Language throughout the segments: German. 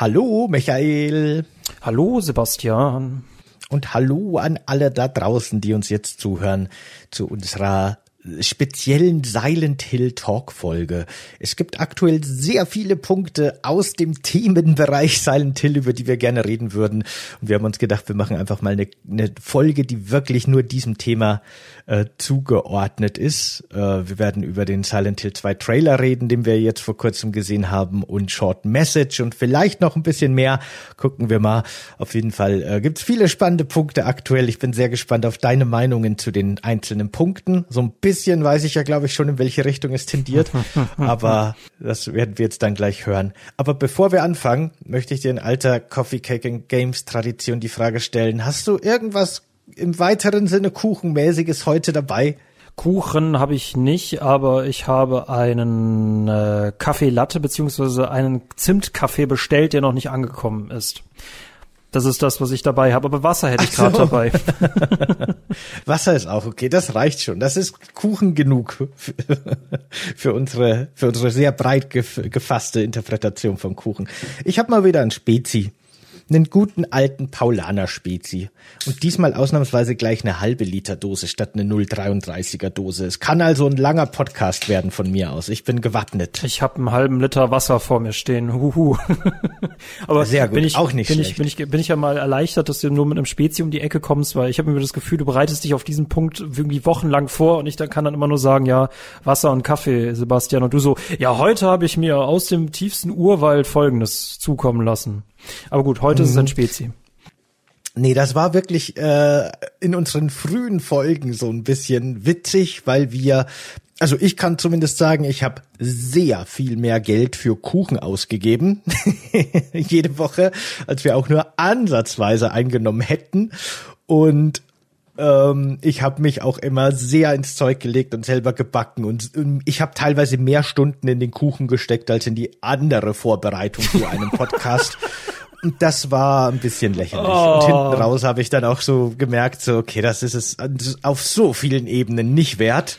Hallo, Michael. Hallo, Sebastian. Und hallo an alle da draußen, die uns jetzt zuhören zu unserer speziellen Silent Hill Talk Folge. Es gibt aktuell sehr viele Punkte aus dem Themenbereich Silent Hill, über die wir gerne reden würden. Und wir haben uns gedacht, wir machen einfach mal eine, eine Folge, die wirklich nur diesem Thema äh, zugeordnet ist. Äh, wir werden über den Silent Hill 2 Trailer reden, den wir jetzt vor kurzem gesehen haben und Short Message und vielleicht noch ein bisschen mehr. Gucken wir mal. Auf jeden Fall äh, gibt es viele spannende Punkte aktuell. Ich bin sehr gespannt auf deine Meinungen zu den einzelnen Punkten. So ein weiß ich ja, glaube ich, schon, in welche Richtung es tendiert. Aber das werden wir jetzt dann gleich hören. Aber bevor wir anfangen, möchte ich dir in alter Coffee Cake and Games Tradition die Frage stellen. Hast du irgendwas im weiteren Sinne Kuchenmäßiges heute dabei? Kuchen habe ich nicht, aber ich habe einen äh, Kaffee Latte beziehungsweise einen Zimtkaffee bestellt, der noch nicht angekommen ist. Das ist das, was ich dabei habe. Aber Wasser hätte ich gerade so. dabei. Wasser ist auch okay. Das reicht schon. Das ist Kuchen genug für unsere, für unsere sehr breit gefasste Interpretation von Kuchen. Ich habe mal wieder ein Spezi einen guten alten Paulaner Spezi. Und diesmal ausnahmsweise gleich eine halbe Liter Dose statt eine 0,33er Dose. Es kann also ein langer Podcast werden von mir aus. Ich bin gewappnet. Ich habe einen halben Liter Wasser vor mir stehen. Huhu. Aber sehr gut, bin ich, auch nicht bin schlecht. Ich, bin, ich, bin ich ja mal erleichtert, dass du nur mit einem Spezi um die Ecke kommst, weil ich habe mir das Gefühl, du bereitest dich auf diesen Punkt irgendwie wochenlang vor und ich dann kann dann immer nur sagen, ja, Wasser und Kaffee, Sebastian. Und du so, ja, heute habe ich mir aus dem tiefsten Urwald Folgendes zukommen lassen. Aber gut, heute mhm. ist es ein mhm. Spezi. Nee, das war wirklich äh, in unseren frühen Folgen so ein bisschen witzig, weil wir, also ich kann zumindest sagen, ich habe sehr viel mehr Geld für Kuchen ausgegeben, jede Woche, als wir auch nur ansatzweise eingenommen hätten. Und ähm, ich habe mich auch immer sehr ins Zeug gelegt und selber gebacken und ähm, ich habe teilweise mehr Stunden in den Kuchen gesteckt als in die andere Vorbereitung zu einem Podcast. Und das war ein bisschen lächerlich. Oh. Und hinten raus habe ich dann auch so gemerkt, so, okay, das ist es auf so vielen Ebenen nicht wert,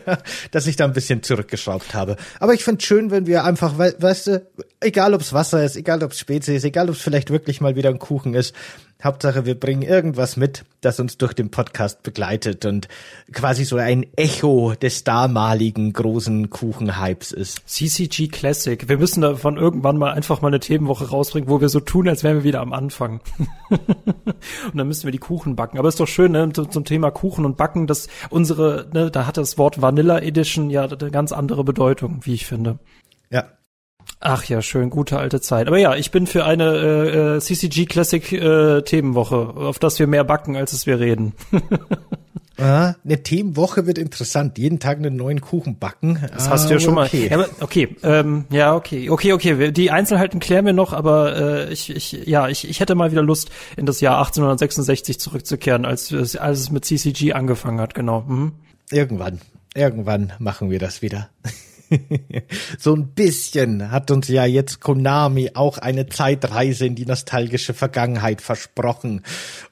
dass ich da ein bisschen zurückgeschraubt habe. Aber ich finde schön, wenn wir einfach, weißt du, egal ob's Wasser ist, egal ob's Spezies ist, egal ob's vielleicht wirklich mal wieder ein Kuchen ist, Hauptsache, wir bringen irgendwas mit, das uns durch den Podcast begleitet und quasi so ein Echo des damaligen großen Kuchenhypes ist. CCG Classic. Wir müssen davon irgendwann mal einfach mal eine Themenwoche rausbringen, wo wir so tun, als wären wir wieder am Anfang. und dann müssen wir die Kuchen backen. Aber ist doch schön, ne, zum Thema Kuchen und Backen, dass unsere, ne, da hat das Wort Vanilla Edition ja eine ganz andere Bedeutung, wie ich finde. Ja, Ach ja, schön, gute alte Zeit. Aber ja, ich bin für eine äh, äh CCG Classic äh, Themenwoche, auf das wir mehr backen, als es wir reden. Ah, eine Themenwoche wird interessant. Jeden Tag einen neuen Kuchen backen. Das hast du ja schon okay. mal. Ja, okay, ähm, ja, okay, okay, okay. Die Einzelheiten klären wir noch, aber äh, ich, ich, ja, ich, ich hätte mal wieder Lust, in das Jahr 1866 zurückzukehren, als, als es mit CCG angefangen hat. Genau. Mhm. Irgendwann, irgendwann machen wir das wieder. so ein bisschen hat uns ja jetzt Konami auch eine Zeitreise in die nostalgische Vergangenheit versprochen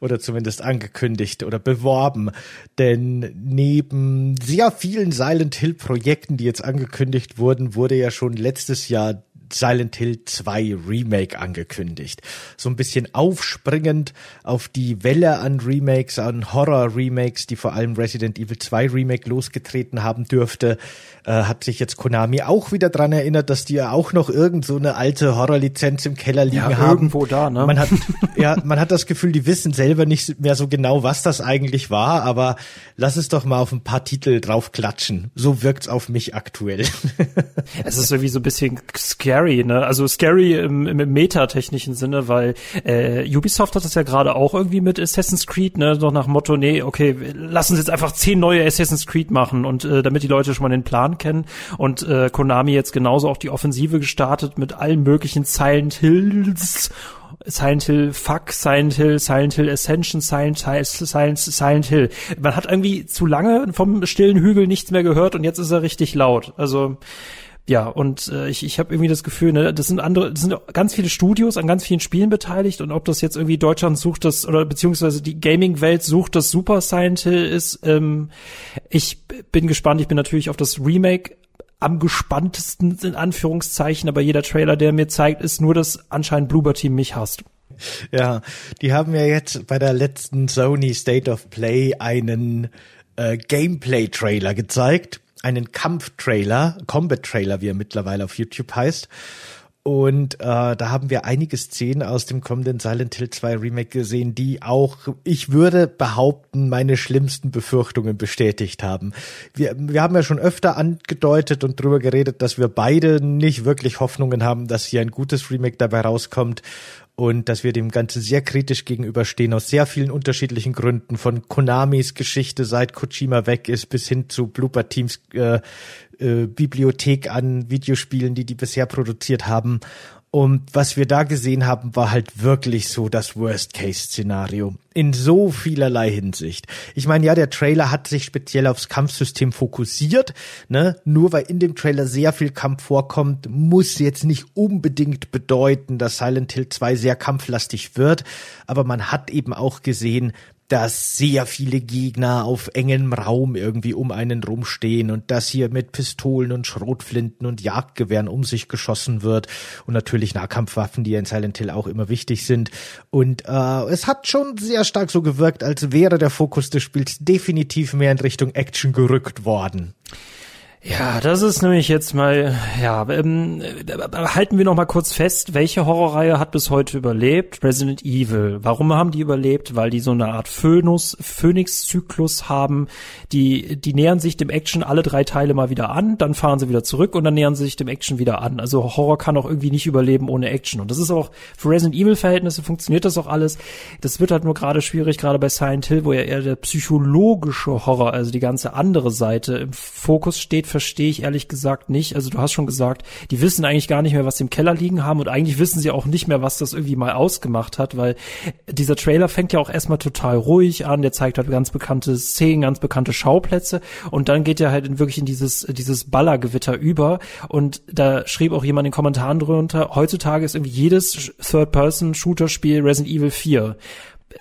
oder zumindest angekündigt oder beworben. Denn neben sehr vielen Silent Hill Projekten, die jetzt angekündigt wurden, wurde ja schon letztes Jahr Silent Hill 2 Remake angekündigt. So ein bisschen aufspringend auf die Welle an Remakes, an Horror-Remakes, die vor allem Resident Evil 2 Remake losgetreten haben dürfte, äh, hat sich jetzt Konami auch wieder dran erinnert, dass die ja auch noch irgend so eine alte Horror-Lizenz im Keller liegen ja, haben. Irgendwo da, ne? Man hat, ja, man hat das Gefühl, die wissen selber nicht mehr so genau, was das eigentlich war, aber lass es doch mal auf ein paar Titel drauf klatschen. So wirkt's auf mich aktuell. es ist irgendwie so ein bisschen scary scary, ne? Also scary im, im metatechnischen Sinne, weil äh, Ubisoft hat das ja gerade auch irgendwie mit Assassin's Creed, ne? Doch nach Motto, nee, okay, lass uns jetzt einfach zehn neue Assassin's Creed machen und äh, damit die Leute schon mal den Plan kennen. Und äh, Konami jetzt genauso auch die Offensive gestartet mit allen möglichen Silent Hills Silent Hill Fuck, Silent Hill, Silent Hill Ascension, Silent, Silent, Silent Hill. Man hat irgendwie zu lange vom stillen Hügel nichts mehr gehört und jetzt ist er richtig laut. Also ja, und äh, ich, ich habe irgendwie das Gefühl, ne, das sind andere, das sind ganz viele Studios an ganz vielen Spielen beteiligt und ob das jetzt irgendwie Deutschland sucht das oder beziehungsweise die Gaming-Welt sucht das Super Silent Hill ist, ähm, ich bin gespannt. Ich bin natürlich auf das Remake am gespanntesten in Anführungszeichen, aber jeder Trailer, der mir zeigt, ist nur, dass anscheinend Bloober Team mich hasst. Ja, die haben ja jetzt bei der letzten Sony State of Play einen äh, Gameplay-Trailer gezeigt, einen Kampf-Trailer, Combat-Trailer, wie er mittlerweile auf YouTube heißt. Und äh, da haben wir einige Szenen aus dem kommenden Silent Hill 2 Remake gesehen, die auch, ich würde behaupten, meine schlimmsten Befürchtungen bestätigt haben. Wir, wir haben ja schon öfter angedeutet und drüber geredet, dass wir beide nicht wirklich Hoffnungen haben, dass hier ein gutes Remake dabei rauskommt und dass wir dem Ganzen sehr kritisch gegenüberstehen, aus sehr vielen unterschiedlichen Gründen, von Konamis Geschichte seit Kojima weg ist, bis hin zu Blooper Teams äh, äh, Bibliothek an Videospielen, die die bisher produziert haben. Und was wir da gesehen haben, war halt wirklich so das Worst-Case-Szenario. In so vielerlei Hinsicht. Ich meine, ja, der Trailer hat sich speziell aufs Kampfsystem fokussiert. Ne? Nur weil in dem Trailer sehr viel Kampf vorkommt, muss jetzt nicht unbedingt bedeuten, dass Silent Hill 2 sehr kampflastig wird. Aber man hat eben auch gesehen, dass sehr viele Gegner auf engem Raum irgendwie um einen rumstehen und dass hier mit Pistolen und Schrotflinten und Jagdgewehren um sich geschossen wird und natürlich Nahkampfwaffen, die in Silent Hill auch immer wichtig sind. Und äh, es hat schon sehr stark so gewirkt, als wäre der Fokus des Spiels definitiv mehr in Richtung Action gerückt worden. Ja, das ist nämlich jetzt mal, ja, ähm, halten wir noch mal kurz fest, welche Horrorreihe hat bis heute überlebt? Resident Evil. Warum haben die überlebt? Weil die so eine Art Phönus, Phoenix-Zyklus haben. Die, die nähern sich dem Action alle drei Teile mal wieder an, dann fahren sie wieder zurück und dann nähern sie sich dem Action wieder an. Also Horror kann auch irgendwie nicht überleben ohne Action. Und das ist auch für Resident Evil-Verhältnisse funktioniert das auch alles. Das wird halt nur gerade schwierig, gerade bei Silent Hill, wo ja eher der psychologische Horror, also die ganze andere Seite im Fokus steht verstehe ich ehrlich gesagt nicht. Also du hast schon gesagt, die wissen eigentlich gar nicht mehr, was sie im Keller liegen haben und eigentlich wissen sie auch nicht mehr, was das irgendwie mal ausgemacht hat, weil dieser Trailer fängt ja auch erstmal total ruhig an, der zeigt halt ganz bekannte Szenen, ganz bekannte Schauplätze und dann geht er halt in, wirklich in dieses, dieses Ballergewitter über und da schrieb auch jemand in den Kommentaren drunter, heutzutage ist irgendwie jedes Third-Person-Shooter-Spiel Resident Evil 4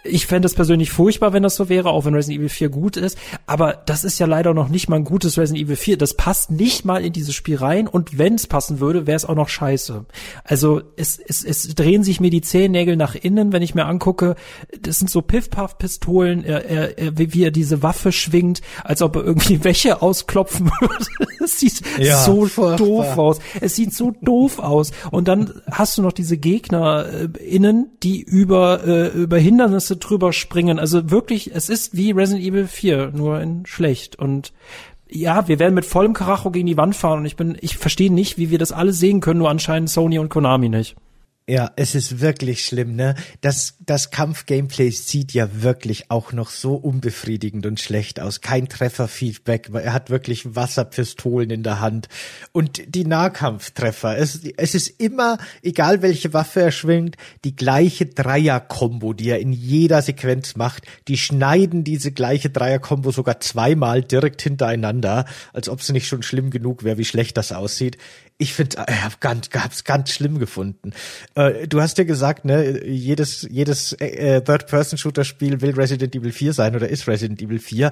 ich fände es persönlich furchtbar, wenn das so wäre, auch wenn Resident Evil 4 gut ist. Aber das ist ja leider noch nicht mal ein gutes Resident Evil 4. Das passt nicht mal in dieses Spiel rein. Und wenn es passen würde, wäre es auch noch scheiße. Also es, es, es drehen sich mir die Zehennägel nach innen, wenn ich mir angucke. Das sind so Piff-Puff-Pistolen, er, er, er, wie er diese Waffe schwingt, als ob er irgendwie Wäsche ausklopfen würde. Es sieht ja, so furchtbar. doof aus. Es sieht so doof aus. Und dann hast du noch diese Gegner äh, innen, die über, äh, über Hindernisse Hindernisse drüber springen. Also wirklich, es ist wie Resident Evil 4, nur in schlecht. Und ja, wir werden mit vollem Karacho gegen die Wand fahren und ich bin, ich verstehe nicht, wie wir das alle sehen können, nur anscheinend Sony und Konami nicht. Ja, es ist wirklich schlimm, ne? Das, das Kampf-Gameplay sieht ja wirklich auch noch so unbefriedigend und schlecht aus. Kein Trefferfeedback, er hat wirklich Wasserpistolen in der Hand. Und die Nahkampftreffer, es, es ist immer, egal welche Waffe er schwingt, die gleiche Dreier-Kombo, die er in jeder Sequenz macht. Die schneiden diese gleiche Dreier-Kombo sogar zweimal direkt hintereinander, als ob es nicht schon schlimm genug wäre, wie schlecht das aussieht ich finde, ich habe ganz, hab's ganz schlimm gefunden. Äh, du hast ja gesagt, ne, jedes jedes äh, Third-Person-Shooter-Spiel will Resident Evil 4 sein oder ist Resident Evil 4.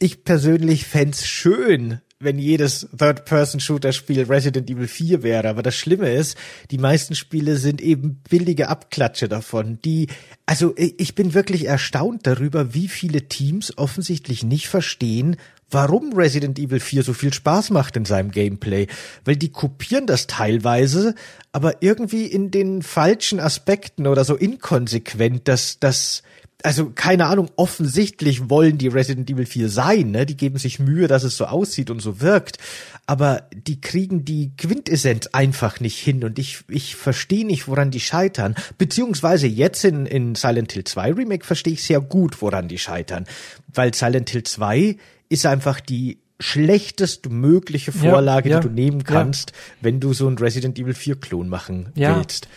Ich persönlich fände schön, wenn jedes Third-Person-Shooter-Spiel Resident Evil 4 wäre. Aber das Schlimme ist, die meisten Spiele sind eben billige Abklatsche davon. Die, also ich bin wirklich erstaunt darüber, wie viele Teams offensichtlich nicht verstehen, warum Resident Evil 4 so viel Spaß macht in seinem Gameplay, weil die kopieren das teilweise, aber irgendwie in den falschen Aspekten oder so inkonsequent, dass das also keine Ahnung, offensichtlich wollen die Resident Evil 4 sein, ne? Die geben sich Mühe, dass es so aussieht und so wirkt, aber die kriegen die Quintessenz einfach nicht hin und ich ich verstehe nicht, woran die scheitern, beziehungsweise jetzt in in Silent Hill 2 Remake verstehe ich sehr gut, woran die scheitern, weil Silent Hill 2 ist einfach die schlechtest mögliche Vorlage, ja, ja, die du nehmen kannst, ja. wenn du so einen Resident Evil 4 Klon machen willst.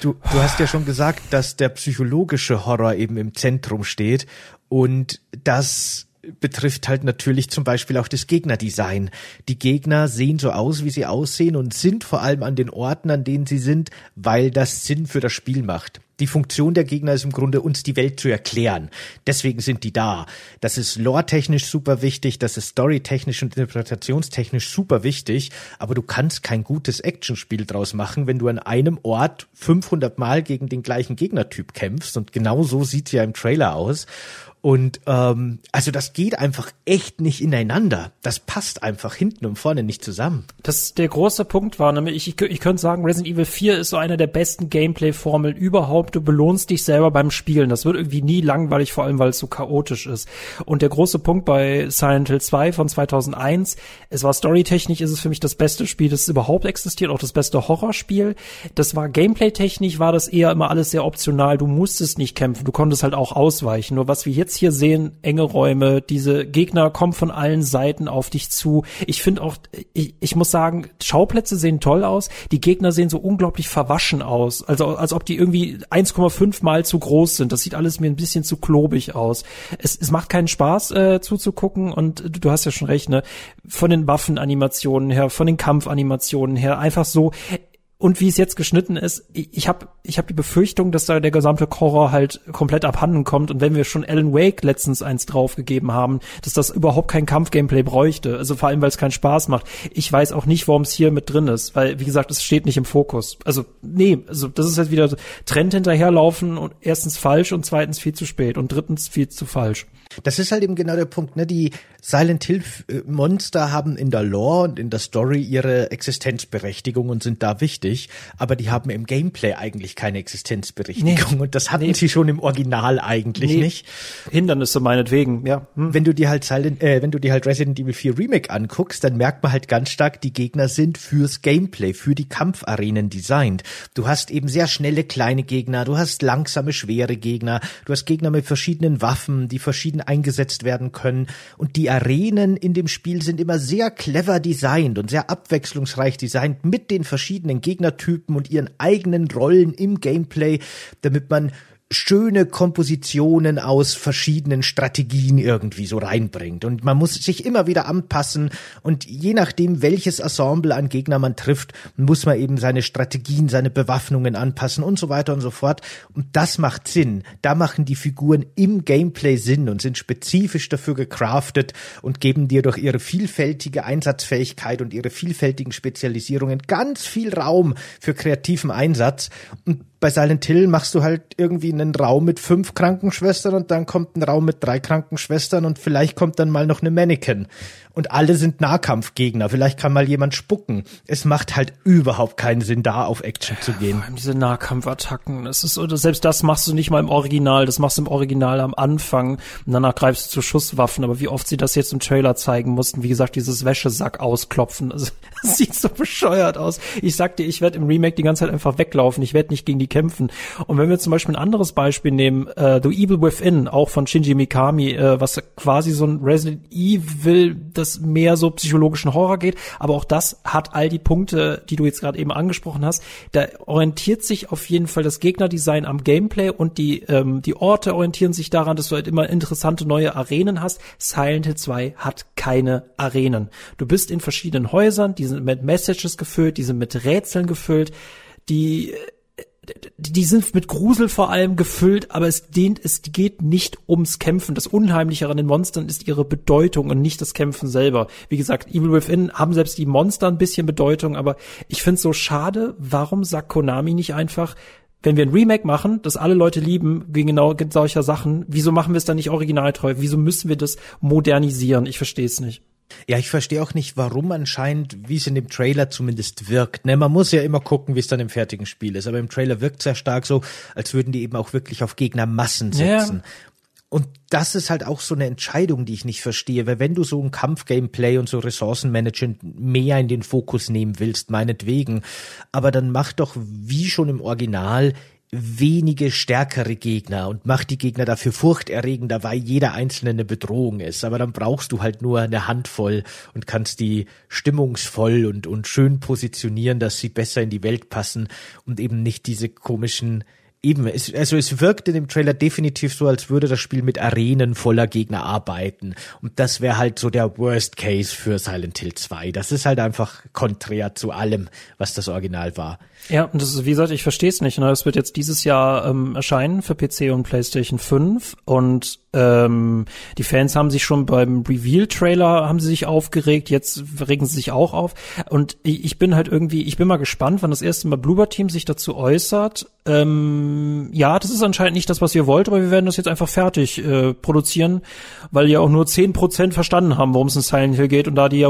Du, du hast ja schon gesagt, dass der psychologische Horror eben im Zentrum steht und dass betrifft halt natürlich zum Beispiel auch das Gegnerdesign. Die Gegner sehen so aus, wie sie aussehen und sind vor allem an den Orten, an denen sie sind, weil das Sinn für das Spiel macht. Die Funktion der Gegner ist im Grunde, uns die Welt zu erklären. Deswegen sind die da. Das ist lore-technisch super wichtig, das ist story-technisch und interpretationstechnisch super wichtig, aber du kannst kein gutes Actionspiel draus machen, wenn du an einem Ort 500 Mal gegen den gleichen Gegnertyp kämpfst und genau so sieht's ja im Trailer aus. Und ähm, also das geht einfach echt nicht ineinander. Das passt einfach hinten und vorne nicht zusammen. Das der große Punkt war, nämlich ich, ich könnte sagen, Resident Evil 4 ist so einer der besten Gameplay-Formeln überhaupt. Du belohnst dich selber beim Spielen. Das wird irgendwie nie langweilig, vor allem weil es so chaotisch ist. Und der große Punkt bei Silent Hill 2 von 2001, es war storytechnisch, ist es für mich das beste Spiel, das überhaupt existiert, auch das beste Horrorspiel. Das war Gameplay-technisch, war das eher immer alles sehr optional. Du musstest nicht kämpfen, du konntest halt auch ausweichen. Nur was wir jetzt jetzt hier sehen, enge Räume, diese Gegner kommen von allen Seiten auf dich zu. Ich finde auch, ich, ich muss sagen, Schauplätze sehen toll aus, die Gegner sehen so unglaublich verwaschen aus, also als ob die irgendwie 1,5 mal zu groß sind. Das sieht alles mir ein bisschen zu klobig aus. Es, es macht keinen Spaß äh, zuzugucken und du hast ja schon recht, ne? Von den Waffenanimationen her, von den Kampfanimationen her, einfach so, und wie es jetzt geschnitten ist, ich habe ich hab die Befürchtung, dass da der gesamte Horror halt komplett abhanden kommt und wenn wir schon Alan Wake letztens eins draufgegeben haben, dass das überhaupt kein Kampf-Gameplay bräuchte, also vor allem, weil es keinen Spaß macht. Ich weiß auch nicht, warum es hier mit drin ist, weil, wie gesagt, es steht nicht im Fokus. Also, nee, also das ist jetzt wieder Trend hinterherlaufen und erstens falsch und zweitens viel zu spät und drittens viel zu falsch. Das ist halt eben genau der Punkt, ne? Die Silent Hill äh, Monster haben in der Lore und in der Story ihre Existenzberechtigung und sind da wichtig, aber die haben im Gameplay eigentlich keine Existenzberechtigung nee. und das hatten nee. sie schon im Original eigentlich nee. nicht. Hindernisse meinetwegen, ja. Hm. Wenn du dir halt Silent, äh, wenn du dir halt Resident Evil 4 Remake anguckst, dann merkt man halt ganz stark, die Gegner sind fürs Gameplay, für die Kampfarenen designt. Du hast eben sehr schnelle kleine Gegner, du hast langsame schwere Gegner, du hast Gegner mit verschiedenen Waffen, die verschieden eingesetzt werden können. Und die Arenen in dem Spiel sind immer sehr clever designt und sehr abwechslungsreich designt mit den verschiedenen Gegnertypen und ihren eigenen Rollen im Gameplay, damit man schöne Kompositionen aus verschiedenen Strategien irgendwie so reinbringt. Und man muss sich immer wieder anpassen und je nachdem, welches Ensemble an Gegner man trifft, muss man eben seine Strategien, seine Bewaffnungen anpassen und so weiter und so fort. Und das macht Sinn. Da machen die Figuren im Gameplay Sinn und sind spezifisch dafür gecraftet und geben dir durch ihre vielfältige Einsatzfähigkeit und ihre vielfältigen Spezialisierungen ganz viel Raum für kreativen Einsatz. Und bei Silent Hill machst du halt irgendwie einen Raum mit fünf Krankenschwestern und dann kommt ein Raum mit drei Krankenschwestern und vielleicht kommt dann mal noch eine Mannequin und alle sind Nahkampfgegner. Vielleicht kann mal jemand spucken. Es macht halt überhaupt keinen Sinn, da auf Action zu gehen. Vor allem diese Nahkampfattacken. Das ist, oder selbst das machst du nicht mal im Original. Das machst du im Original am Anfang. Und danach greifst du zu Schusswaffen. Aber wie oft sie das jetzt im Trailer zeigen mussten, wie gesagt, dieses Wäschesack ausklopfen. Also, das sieht so bescheuert aus. Ich sag dir, ich werde im Remake die ganze Zeit einfach weglaufen. Ich werde nicht gegen die kämpfen. Und wenn wir zum Beispiel ein anderes Beispiel nehmen, äh, The Evil Within, auch von Shinji Mikami, äh, was quasi so ein Resident Evil, das mehr so psychologischen Horror geht. Aber auch das hat all die Punkte, die du jetzt gerade eben angesprochen hast. Da orientiert sich auf jeden Fall das Gegnerdesign am Gameplay und die, ähm, die Orte orientieren sich daran, dass du halt immer interessante neue Arenen hast. Silent Hill 2 hat keine Arenen. Du bist in verschiedenen Häusern, die sind mit Messages gefüllt, die sind mit Rätseln gefüllt, die die sind mit Grusel vor allem gefüllt, aber es dient, es geht nicht ums Kämpfen. Das Unheimliche an den Monstern ist ihre Bedeutung und nicht das Kämpfen selber. Wie gesagt, Evil Within haben selbst die Monster ein bisschen Bedeutung, aber ich finde es so schade, warum sagt Konami nicht einfach, wenn wir ein Remake machen, das alle Leute lieben, wegen genau solcher Sachen, wieso machen wir es dann nicht originaltreu? Wieso müssen wir das modernisieren? Ich verstehe es nicht. Ja, ich verstehe auch nicht, warum anscheinend, wie es in dem Trailer zumindest wirkt. Ne, man muss ja immer gucken, wie es dann im fertigen Spiel ist. Aber im Trailer wirkt sehr stark so, als würden die eben auch wirklich auf Gegnermassen setzen. Ja. Und das ist halt auch so eine Entscheidung, die ich nicht verstehe, weil wenn du so ein Kampfgameplay und so Ressourcenmanagement mehr in den Fokus nehmen willst, meinetwegen, aber dann mach doch wie schon im Original wenige stärkere Gegner und macht die Gegner dafür furchterregender, weil jeder einzelne eine Bedrohung ist. Aber dann brauchst du halt nur eine Handvoll und kannst die stimmungsvoll und, und schön positionieren, dass sie besser in die Welt passen und eben nicht diese komischen eben, es, also es wirkt in dem Trailer definitiv so, als würde das Spiel mit Arenen voller Gegner arbeiten. Und das wäre halt so der Worst Case für Silent Hill 2. Das ist halt einfach konträr zu allem, was das Original war. Ja, und das ist, wie gesagt, ich verstehe es nicht. Ne? Es wird jetzt dieses Jahr ähm, erscheinen für PC und PlayStation 5 und ähm, die Fans haben sich schon beim Reveal-Trailer haben sie sich aufgeregt, jetzt regen sie sich auch auf. Und ich bin halt irgendwie, ich bin mal gespannt, wann das erste Mal Bloober Team sich dazu äußert. Ähm, ja, das ist anscheinend nicht das, was ihr wollt, aber wir werden das jetzt einfach fertig äh, produzieren, weil ja auch nur zehn Prozent verstanden haben, worum es in Silent Hill geht. Und da die ja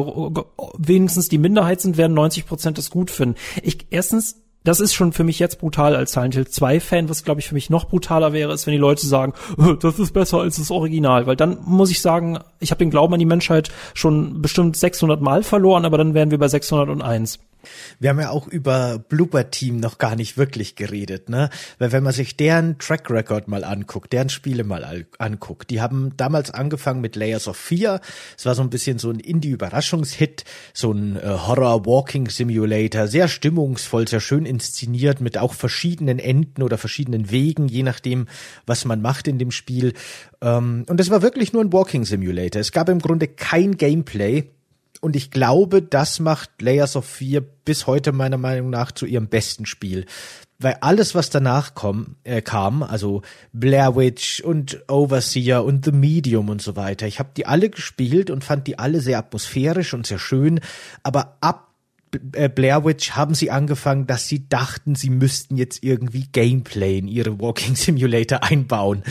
wenigstens die Minderheit sind, werden 90 Prozent das gut finden. Ich erstens das ist schon für mich jetzt brutal als Silent Hill 2 Fan, was glaube ich für mich noch brutaler wäre, ist, wenn die Leute sagen, das ist besser als das Original, weil dann muss ich sagen, ich habe den Glauben an die Menschheit schon bestimmt 600 Mal verloren, aber dann wären wir bei 601. Wir haben ja auch über Blooper Team noch gar nicht wirklich geredet, ne? Weil wenn man sich deren Track Record mal anguckt, deren Spiele mal anguckt, die haben damals angefangen mit Layers of Fear. Es war so ein bisschen so ein Indie-Überraschungshit, so ein äh, Horror-Walking-Simulator, sehr stimmungsvoll, sehr schön inszeniert, mit auch verschiedenen Enden oder verschiedenen Wegen, je nachdem, was man macht in dem Spiel. Ähm, und es war wirklich nur ein Walking-Simulator. Es gab im Grunde kein Gameplay und ich glaube, das macht Layers of Fear bis heute meiner Meinung nach zu ihrem besten Spiel. Weil alles, was danach komm, äh, kam, also Blair Witch und Overseer und The Medium und so weiter, ich habe die alle gespielt und fand die alle sehr atmosphärisch und sehr schön, aber ab äh, Blair Witch haben sie angefangen, dass sie dachten, sie müssten jetzt irgendwie Gameplay in ihre Walking Simulator einbauen.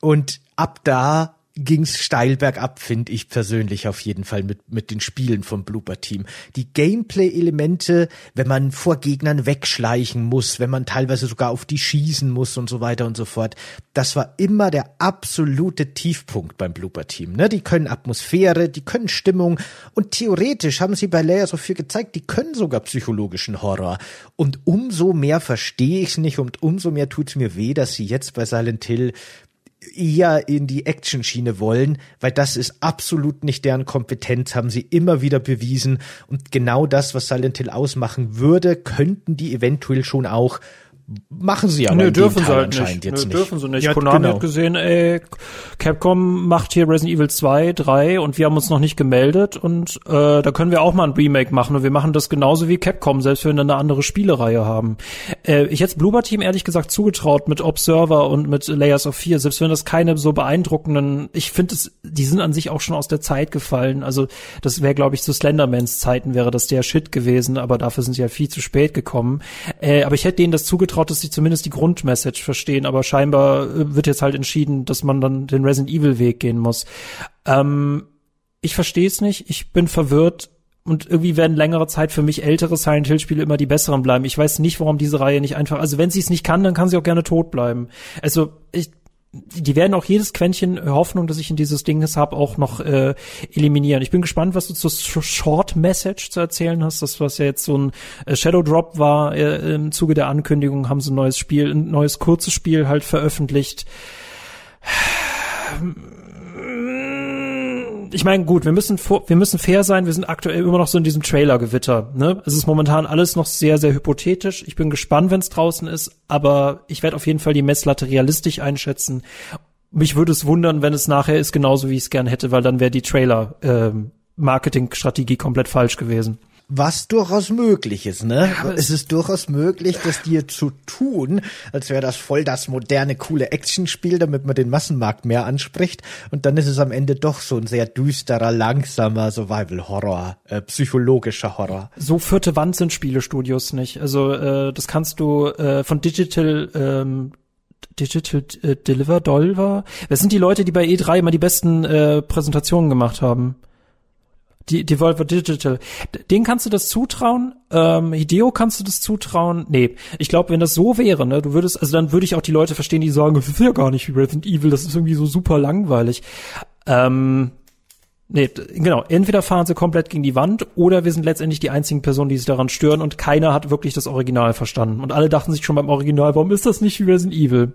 Und ab da ging's steil bergab, finde ich persönlich auf jeden Fall mit, mit den Spielen vom Blooper Team. Die Gameplay-Elemente, wenn man vor Gegnern wegschleichen muss, wenn man teilweise sogar auf die schießen muss und so weiter und so fort, das war immer der absolute Tiefpunkt beim Blooper Team. Ne? Die können Atmosphäre, die können Stimmung und theoretisch haben sie bei Layers of 4 gezeigt, die können sogar psychologischen Horror. Und umso mehr verstehe ich es nicht und umso mehr tut's mir weh, dass sie jetzt bei Silent Hill eher in die Action-Schiene wollen, weil das ist absolut nicht deren Kompetenz, haben sie immer wieder bewiesen. Und genau das, was Silent Hill ausmachen würde, könnten die eventuell schon auch machen sie aber Nö, dürfen sie halt anscheinend nicht. jetzt Nö, nicht. dürfen sie nicht. Ja, Konami genau. hat gesehen, ey, Capcom macht hier Resident Evil 2, 3 und wir haben uns noch nicht gemeldet und äh, da können wir auch mal ein Remake machen und wir machen das genauso wie Capcom, selbst wenn wir eine andere Spielereihe haben. Äh, ich hätte Bloober Team ehrlich gesagt zugetraut mit Observer und mit Layers of Fear, selbst wenn das keine so beeindruckenden, ich finde es, die sind an sich auch schon aus der Zeit gefallen. Also das wäre, glaube ich, zu Slendermans Zeiten wäre das der Shit gewesen, aber dafür sind sie ja viel zu spät gekommen. Äh, aber ich hätte denen das zugetraut, dass sie zumindest die Grundmessage verstehen, aber scheinbar äh, wird jetzt halt entschieden, dass man dann den Resident Evil Weg gehen muss. Ähm, ich verstehe es nicht, ich bin verwirrt und irgendwie werden längere Zeit für mich ältere Silent Hill Spiele immer die besseren bleiben. Ich weiß nicht, warum diese Reihe nicht einfach, also wenn sie es nicht kann, dann kann sie auch gerne tot bleiben. Also ich die werden auch jedes Quäntchen Hoffnung, dass ich in dieses Ding habe, auch noch äh, eliminieren. Ich bin gespannt, was du zur Short Message zu erzählen hast. Das, was ja jetzt so ein äh, Shadow Drop war, äh, im Zuge der Ankündigung haben sie ein neues Spiel, ein neues kurzes Spiel halt veröffentlicht ich meine, gut, wir müssen wir müssen fair sein, wir sind aktuell immer noch so in diesem Trailer-Gewitter. Ne? Es ist momentan alles noch sehr, sehr hypothetisch. Ich bin gespannt, wenn es draußen ist, aber ich werde auf jeden Fall die Messlatte realistisch einschätzen. Mich würde es wundern, wenn es nachher ist, genauso wie ich es gern hätte, weil dann wäre die Trailer-Marketing-Strategie ähm, komplett falsch gewesen was durchaus möglich ist, ne? Ja, es ist durchaus möglich, das dir zu tun, als wäre das voll das moderne, coole Actionspiel, damit man den Massenmarkt mehr anspricht. Und dann ist es am Ende doch so ein sehr düsterer, langsamer Survival-Horror, äh, psychologischer Horror. So vierte Wand sind Spielestudios nicht. Also äh, das kannst du äh, von Digital ähm, Digital äh, Deliver, Dolver. Wer sind die Leute, die bei E3 immer die besten äh, Präsentationen gemacht haben? Die Devolver Digital. Den kannst du das zutrauen. Ähm, Hideo kannst du das zutrauen. Nee, ich glaube, wenn das so wäre, ne, du würdest, also dann würde ich auch die Leute verstehen, die sagen, das ist ja gar nicht wie Resident Evil, das ist irgendwie so super langweilig. Ähm, nee, genau. Entweder fahren sie komplett gegen die Wand oder wir sind letztendlich die einzigen Personen, die sich daran stören und keiner hat wirklich das Original verstanden. Und alle dachten sich schon beim Original, warum ist das nicht wie Resident Evil?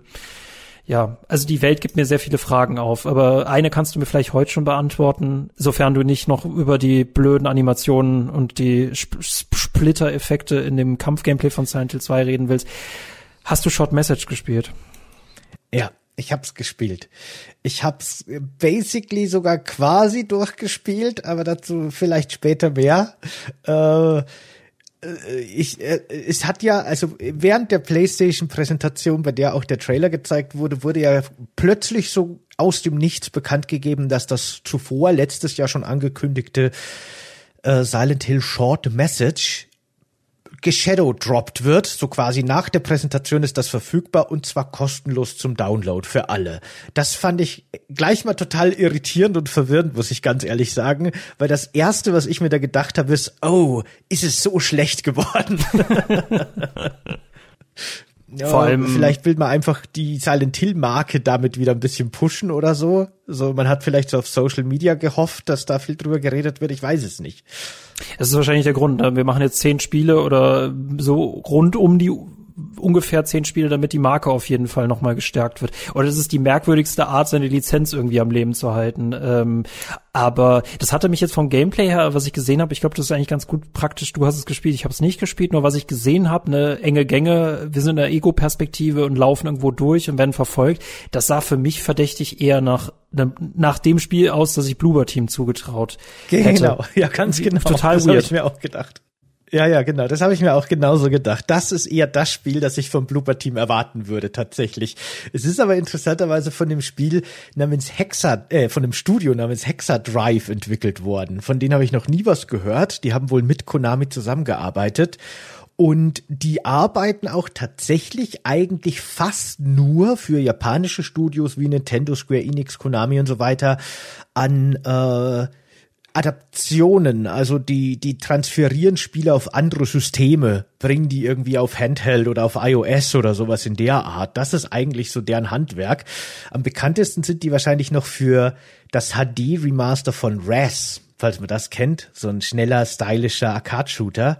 Ja, also die Welt gibt mir sehr viele Fragen auf, aber eine kannst du mir vielleicht heute schon beantworten, sofern du nicht noch über die blöden Animationen und die Sp Splitter-Effekte in dem Kampf-Gameplay von Silent Hill 2 reden willst. Hast du Short Message gespielt? Ja, ich hab's gespielt. Ich hab's basically sogar quasi durchgespielt, aber dazu vielleicht später mehr. Äh, ich, äh, es hat ja, also während der PlayStation-Präsentation, bei der auch der Trailer gezeigt wurde, wurde ja plötzlich so aus dem Nichts bekannt gegeben, dass das zuvor letztes Jahr schon angekündigte äh, Silent Hill Short Message geshadowdropped wird, so quasi nach der Präsentation ist das verfügbar und zwar kostenlos zum Download für alle. Das fand ich gleich mal total irritierend und verwirrend, muss ich ganz ehrlich sagen, weil das erste, was ich mir da gedacht habe, ist, oh, ist es so schlecht geworden. Ja, Vor allem vielleicht will man einfach die Silent Hill Marke damit wieder ein bisschen pushen oder so. So man hat vielleicht so auf Social Media gehofft, dass da viel drüber geredet wird. Ich weiß es nicht. Es ist wahrscheinlich der Grund. Ne? Wir machen jetzt zehn Spiele oder so rund um die ungefähr zehn Spiele, damit die Marke auf jeden Fall nochmal gestärkt wird. Oder das ist die merkwürdigste Art, seine Lizenz irgendwie am Leben zu halten. Ähm, aber das hatte mich jetzt vom Gameplay her, was ich gesehen habe, ich glaube, das ist eigentlich ganz gut praktisch. Du hast es gespielt, ich habe es nicht gespielt, nur was ich gesehen habe, eine enge Gänge, wir sind in der Ego-Perspektive und laufen irgendwo durch und werden verfolgt. Das sah für mich verdächtig eher nach ne, nach dem Spiel aus, das ich Bloober Team zugetraut genau. hätte. Genau, ja, ganz genau. Total das weird. ich mir auch gedacht. Ja, ja, genau. Das habe ich mir auch genauso gedacht. Das ist eher das Spiel, das ich vom Blooper Team erwarten würde, tatsächlich. Es ist aber interessanterweise von dem Spiel namens Hexa, äh, von dem Studio namens Hexa Drive entwickelt worden. Von denen habe ich noch nie was gehört. Die haben wohl mit Konami zusammengearbeitet. Und die arbeiten auch tatsächlich eigentlich fast nur für japanische Studios wie Nintendo, Square Enix, Konami und so weiter an äh, Adaptionen, also die, die transferieren Spiele auf andere Systeme, bringen die irgendwie auf Handheld oder auf iOS oder sowas in der Art. Das ist eigentlich so deren Handwerk. Am bekanntesten sind die wahrscheinlich noch für das HD-Remaster von Res, falls man das kennt. So ein schneller, stylischer Arcade-Shooter.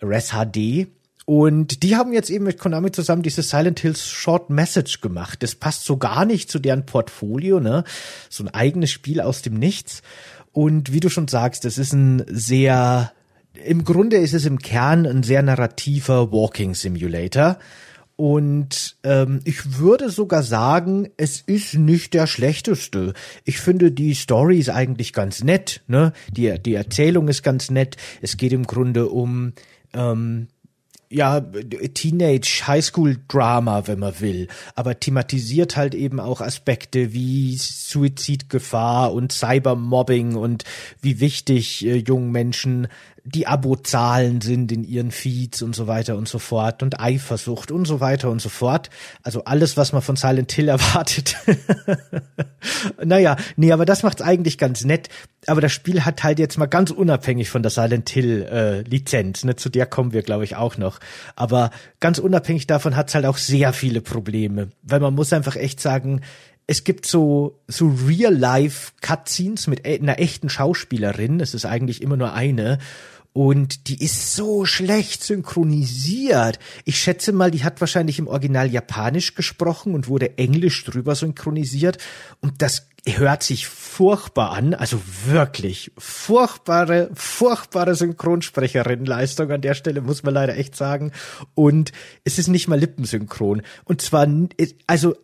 Res HD. Und die haben jetzt eben mit Konami zusammen dieses Silent Hills Short Message gemacht. Das passt so gar nicht zu deren Portfolio, ne? So ein eigenes Spiel aus dem Nichts. Und wie du schon sagst, es ist ein sehr, im Grunde ist es im Kern ein sehr narrativer Walking Simulator. Und ähm, ich würde sogar sagen, es ist nicht der schlechteste. Ich finde die Story ist eigentlich ganz nett. Ne? Die, die Erzählung ist ganz nett. Es geht im Grunde um ähm, ja, Teenage Highschool Drama, wenn man will, aber thematisiert halt eben auch Aspekte wie Suizidgefahr und Cybermobbing und wie wichtig äh, jungen Menschen die Abozahlen sind in ihren Feeds und so weiter und so fort und Eifersucht und so weiter und so fort. Also alles, was man von Silent Hill erwartet. naja, nee, aber das macht's eigentlich ganz nett. Aber das Spiel hat halt jetzt mal ganz unabhängig von der Silent Hill äh, Lizenz, ne, zu der kommen wir, glaube ich, auch noch. Aber ganz unabhängig davon hat's halt auch sehr viele Probleme, weil man muss einfach echt sagen, es gibt so so Real Life Cutscenes mit e, einer echten Schauspielerin. Es ist eigentlich immer nur eine und die ist so schlecht synchronisiert. Ich schätze mal, die hat wahrscheinlich im Original Japanisch gesprochen und wurde Englisch drüber synchronisiert. Und das hört sich furchtbar an. Also wirklich furchtbare, furchtbare Synchronsprecherinnenleistung an der Stelle, muss man leider echt sagen. Und es ist nicht mal lippensynchron. Und zwar, also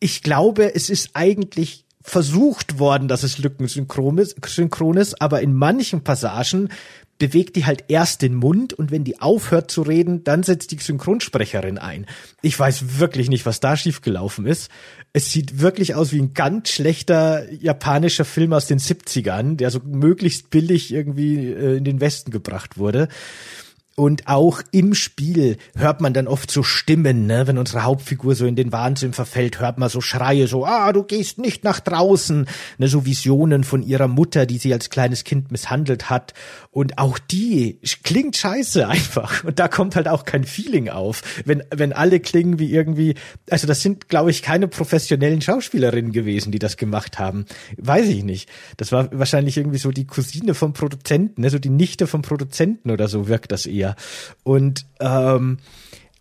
ich glaube, es ist eigentlich versucht worden, dass es lückensynchron ist, synchron ist, aber in manchen Passagen bewegt die halt erst den Mund und wenn die aufhört zu reden, dann setzt die Synchronsprecherin ein. Ich weiß wirklich nicht, was da schiefgelaufen ist. Es sieht wirklich aus wie ein ganz schlechter japanischer Film aus den 70ern, der so möglichst billig irgendwie äh, in den Westen gebracht wurde. Und auch im Spiel hört man dann oft so Stimmen, ne? wenn unsere Hauptfigur so in den Wahnsinn verfällt, hört man so Schreie, so, ah, du gehst nicht nach draußen, ne? so Visionen von ihrer Mutter, die sie als kleines Kind misshandelt hat. Und auch die klingt scheiße einfach. Und da kommt halt auch kein Feeling auf, wenn, wenn alle klingen wie irgendwie, also das sind, glaube ich, keine professionellen Schauspielerinnen gewesen, die das gemacht haben. Weiß ich nicht. Das war wahrscheinlich irgendwie so die Cousine vom Produzenten, ne? so die Nichte vom Produzenten oder so wirkt das eher. Und ähm,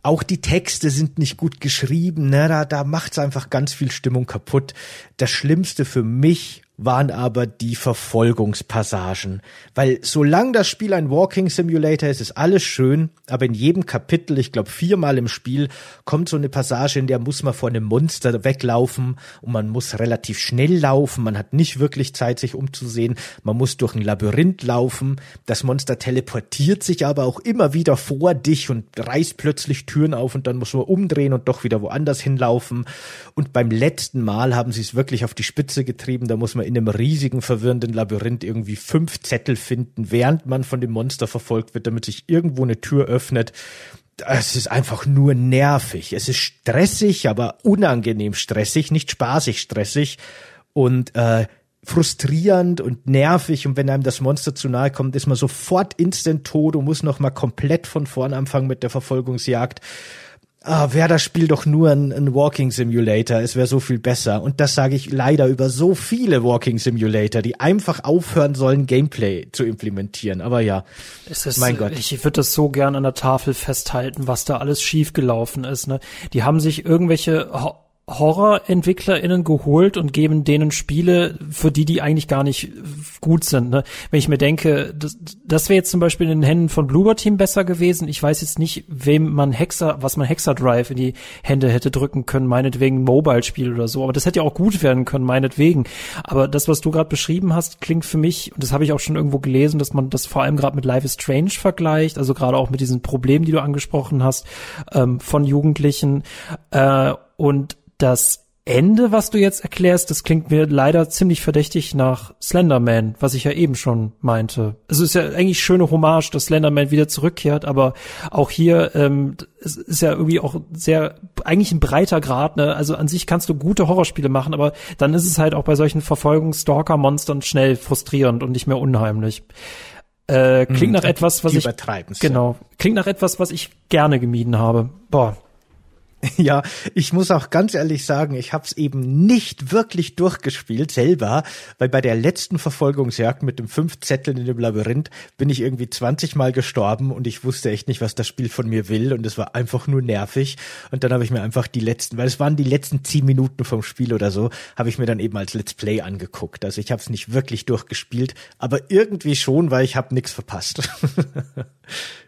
auch die Texte sind nicht gut geschrieben, ne? da, da macht's einfach ganz viel Stimmung kaputt. Das Schlimmste für mich waren aber die Verfolgungspassagen. Weil solange das Spiel ein Walking Simulator ist, ist alles schön, aber in jedem Kapitel, ich glaube viermal im Spiel, kommt so eine Passage, in der muss man vor einem Monster weglaufen und man muss relativ schnell laufen, man hat nicht wirklich Zeit, sich umzusehen, man muss durch ein Labyrinth laufen, das Monster teleportiert sich aber auch immer wieder vor dich und reißt plötzlich Türen auf und dann muss man umdrehen und doch wieder woanders hinlaufen. Und beim letzten Mal haben sie es wirklich auf die Spitze getrieben, da muss man in einem riesigen, verwirrenden Labyrinth irgendwie fünf Zettel finden, während man von dem Monster verfolgt wird, damit sich irgendwo eine Tür öffnet. Es ist einfach nur nervig. Es ist stressig, aber unangenehm stressig, nicht spaßig stressig und äh, frustrierend und nervig. Und wenn einem das Monster zu nahe kommt, ist man sofort instant tot und muss noch mal komplett von vorn anfangen mit der Verfolgungsjagd ah, wäre das Spiel doch nur ein, ein Walking Simulator, es wäre so viel besser. Und das sage ich leider über so viele Walking Simulator, die einfach aufhören sollen, Gameplay zu implementieren. Aber ja, es ist, mein Gott. Ich würde das so gern an der Tafel festhalten, was da alles schiefgelaufen ist. Ne? Die haben sich irgendwelche Horror-EntwicklerInnen geholt und geben denen Spiele, für die die eigentlich gar nicht gut sind. Ne? Wenn ich mir denke, das, das wäre jetzt zum Beispiel in den Händen von Bloober Team besser gewesen. Ich weiß jetzt nicht, wem man Hexer, was man Hexer Drive in die Hände hätte drücken können, meinetwegen Mobile-Spiel oder so. Aber das hätte ja auch gut werden können, meinetwegen. Aber das, was du gerade beschrieben hast, klingt für mich, und das habe ich auch schon irgendwo gelesen, dass man das vor allem gerade mit Life is Strange vergleicht, also gerade auch mit diesen Problemen, die du angesprochen hast, ähm, von Jugendlichen. Äh, und das Ende, was du jetzt erklärst, das klingt mir leider ziemlich verdächtig nach Slenderman, was ich ja eben schon meinte. Also es ist ja eigentlich schöne Hommage, dass Slenderman wieder zurückkehrt, aber auch hier ähm, es ist ja irgendwie auch sehr eigentlich ein breiter Grad. Ne? Also an sich kannst du gute Horrorspiele machen, aber dann ist es halt auch bei solchen Verfolgungs-Stalker-Monstern schnell frustrierend und nicht mehr unheimlich. Äh, klingt hm, nach etwas, was ich genau klingt nach etwas, was ich gerne gemieden habe. Boah, Ja, ich muss auch ganz ehrlich sagen, ich habe es eben nicht wirklich durchgespielt selber, weil bei der letzten Verfolgungsjagd mit dem fünf Zetteln in dem Labyrinth bin ich irgendwie 20 Mal gestorben und ich wusste echt nicht, was das Spiel von mir will und es war einfach nur nervig und dann habe ich mir einfach die letzten, weil es waren die letzten zehn Minuten vom Spiel oder so, habe ich mir dann eben als Let's Play angeguckt. Also ich habe es nicht wirklich durchgespielt, aber irgendwie schon, weil ich habe nichts verpasst.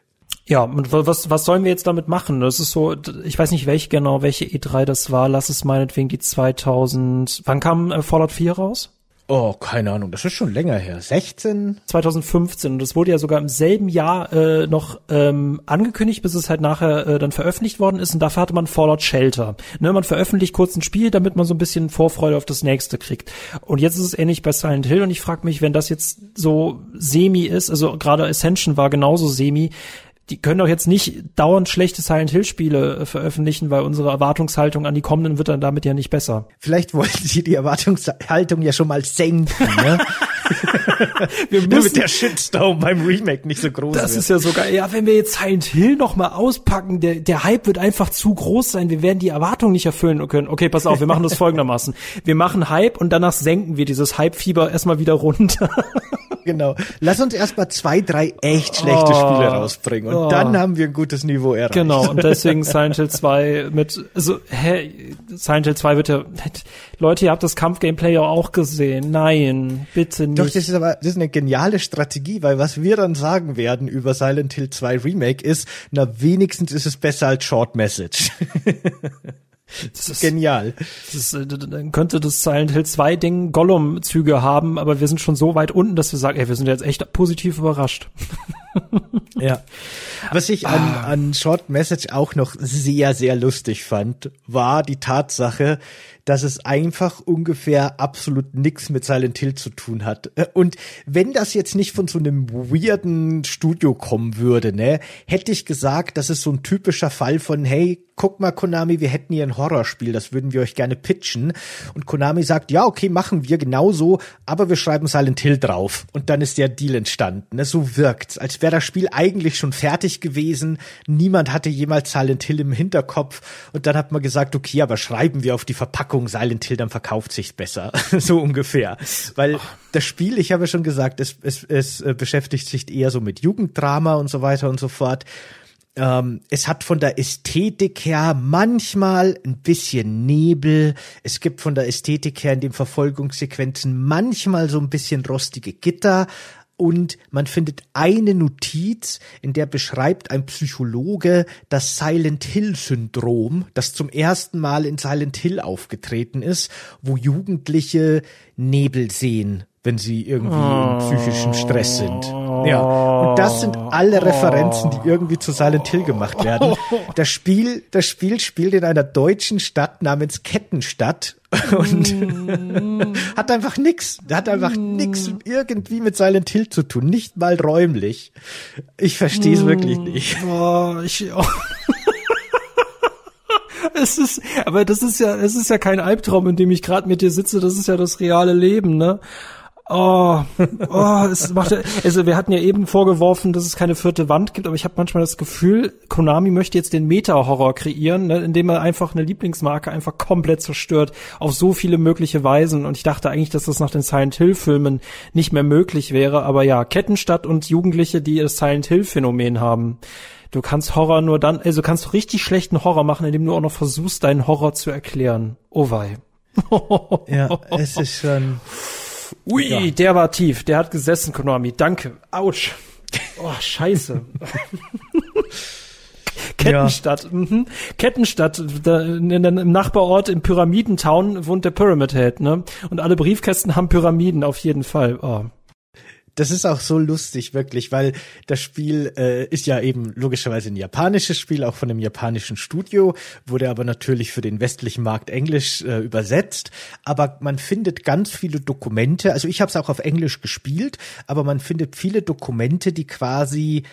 Ja, und was, was sollen wir jetzt damit machen? Das ist so, ich weiß nicht, welche genau, welche E3 das war. Lass es meinetwegen die 2000, wann kam äh, Fallout 4 raus? Oh, keine Ahnung, das ist schon länger her. 16? 2015. Und das wurde ja sogar im selben Jahr äh, noch ähm, angekündigt, bis es halt nachher äh, dann veröffentlicht worden ist. Und dafür hatte man Fallout Shelter. Ne, man veröffentlicht kurz ein Spiel, damit man so ein bisschen Vorfreude auf das nächste kriegt. Und jetzt ist es ähnlich bei Silent Hill. Und ich frage mich, wenn das jetzt so semi ist, also gerade Ascension war genauso semi, die können doch jetzt nicht dauernd schlechte Silent Hill Spiele äh, veröffentlichen, weil unsere Erwartungshaltung an die kommenden wird dann damit ja nicht besser. Vielleicht wollten sie die Erwartungshaltung ja schon mal senken, ne? wir müssen, Damit der Shitstorm beim Remake nicht so groß Das wird. ist ja sogar, ja, wenn wir jetzt Silent Hill noch mal auspacken, der, der Hype wird einfach zu groß sein, wir werden die Erwartungen nicht erfüllen können. Okay, pass auf, wir machen das folgendermaßen. Wir machen Hype und danach senken wir dieses Hype-Fieber erstmal wieder runter. Genau. Lass uns erst mal zwei, drei echt schlechte oh, Spiele rausbringen und oh. dann haben wir ein gutes Niveau erreicht. Genau, und deswegen Silent Hill 2 mit, also, hä, Silent Hill 2 wird ja, Leute, ihr habt das Kampfgameplay ja auch gesehen. Nein, bitte nicht. Doch, das ist aber, das ist eine geniale Strategie, weil was wir dann sagen werden über Silent Hill 2 Remake ist, na, wenigstens ist es besser als Short Message. Das ist genial. Das äh, dann könnte das Silent Hill 2 Ding Gollum-Züge haben, aber wir sind schon so weit unten, dass wir sagen, ey, wir sind jetzt echt positiv überrascht. ja. Was ich an, ah. an Short Message auch noch sehr, sehr lustig fand, war die Tatsache, dass es einfach ungefähr absolut nichts mit Silent Hill zu tun hat. Äh, und wenn das jetzt nicht von so einem weirden Studio kommen würde, ne, hätte ich gesagt, das ist so ein typischer Fall von, hey, guck mal, Konami, wir hätten hier ein Horrorspiel, das würden wir euch gerne pitchen. Und Konami sagt, ja, okay, machen wir genauso, aber wir schreiben Silent Hill drauf. Und dann ist der Deal entstanden. Ne? So wirkt's, als wäre das Spiel eigentlich schon fertig gewesen. Niemand hatte jemals Silent Hill im Hinterkopf. Und dann hat man gesagt, okay, aber schreiben wir auf die Verpackung Silent Hill, dann verkauft sich's besser. so ungefähr. Weil das Spiel, ich habe schon gesagt, es, es, es äh, beschäftigt sich eher so mit Jugenddrama und so weiter und so fort. Ähm, es hat von der Ästhetik her manchmal ein bisschen Nebel. Es gibt von der Ästhetik her in den Verfolgungssequenzen manchmal so ein bisschen rostige Gitter. Und man findet eine Notiz, in der beschreibt ein Psychologe das Silent Hill Syndrom, das zum ersten Mal in Silent Hill aufgetreten ist, wo Jugendliche Nebel sehen wenn sie irgendwie oh. im psychischen Stress sind. Ja. Und das sind alle Referenzen, die irgendwie zu Silent Hill gemacht werden. Das Spiel, das Spiel spielt in einer deutschen Stadt namens Kettenstadt und mm. hat einfach nix. Hat einfach mm. nix irgendwie mit Silent Hill zu tun. Nicht mal räumlich. Ich verstehe es mm. wirklich nicht. Oh, ich, oh. es ist, aber das ist ja, es ist ja kein Albtraum, in dem ich gerade mit dir sitze. Das ist ja das reale Leben, ne? Oh, oh, es macht, also wir hatten ja eben vorgeworfen, dass es keine vierte Wand gibt, aber ich habe manchmal das Gefühl, Konami möchte jetzt den Meta-Horror kreieren, ne, indem er einfach eine Lieblingsmarke einfach komplett zerstört auf so viele mögliche Weisen. Und ich dachte eigentlich, dass das nach den Silent Hill-Filmen nicht mehr möglich wäre. Aber ja, Kettenstadt und Jugendliche, die das Silent Hill-Phänomen haben. Du kannst Horror nur dann, also kannst du richtig schlechten Horror machen, indem du auch noch versuchst, deinen Horror zu erklären. Oh wei. ja, es ist schon. Ui, ja. der war tief. Der hat gesessen, Konami. Danke. Autsch. Oh, scheiße. Kettenstadt. Ja. Mhm. Kettenstadt, da, in, in, im Nachbarort im Pyramidentown wohnt der Pyramid Head, ne? Und alle Briefkästen haben Pyramiden auf jeden Fall. Oh das ist auch so lustig, wirklich, weil das Spiel äh, ist ja eben logischerweise ein japanisches Spiel, auch von einem japanischen Studio, wurde aber natürlich für den westlichen Markt Englisch äh, übersetzt. Aber man findet ganz viele Dokumente, also ich habe es auch auf Englisch gespielt, aber man findet viele Dokumente, die quasi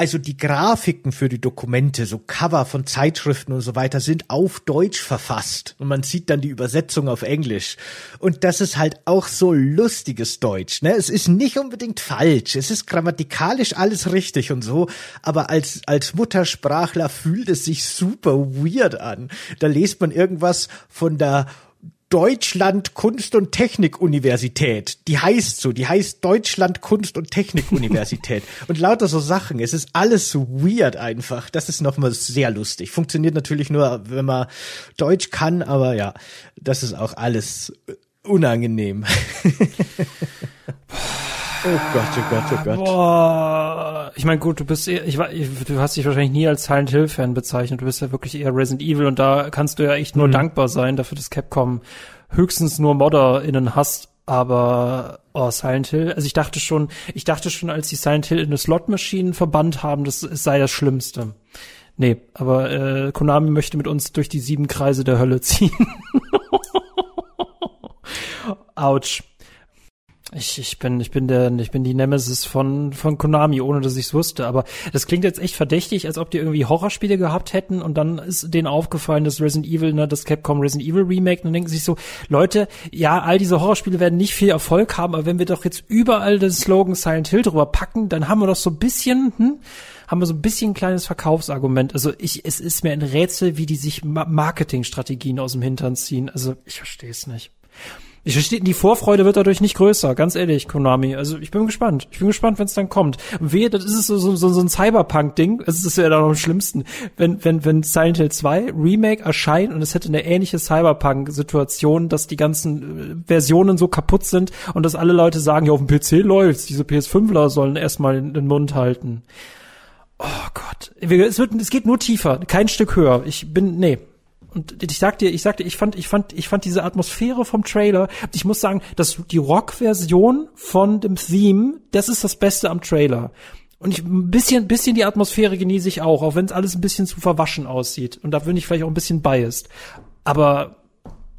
also die Grafiken für die Dokumente, so Cover von Zeitschriften und so weiter, sind auf Deutsch verfasst. Und man sieht dann die Übersetzung auf Englisch. Und das ist halt auch so lustiges Deutsch. Ne? Es ist nicht unbedingt falsch. Es ist grammatikalisch alles richtig und so. Aber als, als Muttersprachler fühlt es sich super weird an. Da liest man irgendwas von der Deutschland Kunst und Technik Universität. Die heißt so, die heißt Deutschland Kunst und Technik Universität. und lauter so Sachen. Es ist alles so weird einfach. Das ist nochmal sehr lustig. Funktioniert natürlich nur, wenn man Deutsch kann, aber ja, das ist auch alles unangenehm. Oh Gott, oh Gott, oh Gott. Boah. Ich meine, gut, du bist eher, ich, du hast dich wahrscheinlich nie als Silent Hill Fan bezeichnet. Du bist ja wirklich eher Resident Evil und da kannst du ja echt nur mhm. dankbar sein dafür, dass Capcom höchstens nur ModderInnen hasst. Aber oh, Silent Hill, also ich dachte schon, ich dachte schon, als die Silent Hill in eine Slot-Maschinen verbannt haben, das sei das Schlimmste. Nee, aber äh, Konami möchte mit uns durch die sieben Kreise der Hölle ziehen. Autsch. Ich, ich bin, ich bin der, ich bin die Nemesis von, von Konami, ohne dass ich es wusste. Aber das klingt jetzt echt verdächtig, als ob die irgendwie Horrorspiele gehabt hätten und dann ist denen aufgefallen, dass Resident Evil, ne, das Capcom Resident Evil Remake, und dann denken sie sich so, Leute, ja, all diese Horrorspiele werden nicht viel Erfolg haben, aber wenn wir doch jetzt überall den Slogan Silent Hill drüber packen, dann haben wir doch so ein bisschen, hm, haben wir so ein bisschen ein kleines Verkaufsargument. Also ich, es ist mir ein Rätsel, wie die sich Marketingstrategien aus dem Hintern ziehen. Also ich verstehe es nicht. Ich verstehe, die Vorfreude wird dadurch nicht größer, ganz ehrlich, Konami. Also ich bin gespannt. Ich bin gespannt, wenn es dann kommt. Wehe, das ist so, so, so, so ein Cyberpunk-Ding. Es ist ja dann am schlimmsten. Wenn, wenn, wenn Silent Hill 2 Remake erscheint und es hätte eine ähnliche Cyberpunk-Situation, dass die ganzen äh, Versionen so kaputt sind und dass alle Leute sagen, ja, auf dem PC läuft's, diese PS5ler sollen erstmal den Mund halten. Oh Gott. Es wird, es geht nur tiefer, kein Stück höher. Ich bin, nee, und ich sag dir, ich sag dir, ich fand, ich fand, ich fand diese Atmosphäre vom Trailer, ich muss sagen, dass die Rock-Version von dem Theme, das ist das Beste am Trailer. Und ich ein bisschen, bisschen die Atmosphäre genieße ich auch, auch wenn es alles ein bisschen zu verwaschen aussieht. Und da bin ich vielleicht auch ein bisschen biased. Aber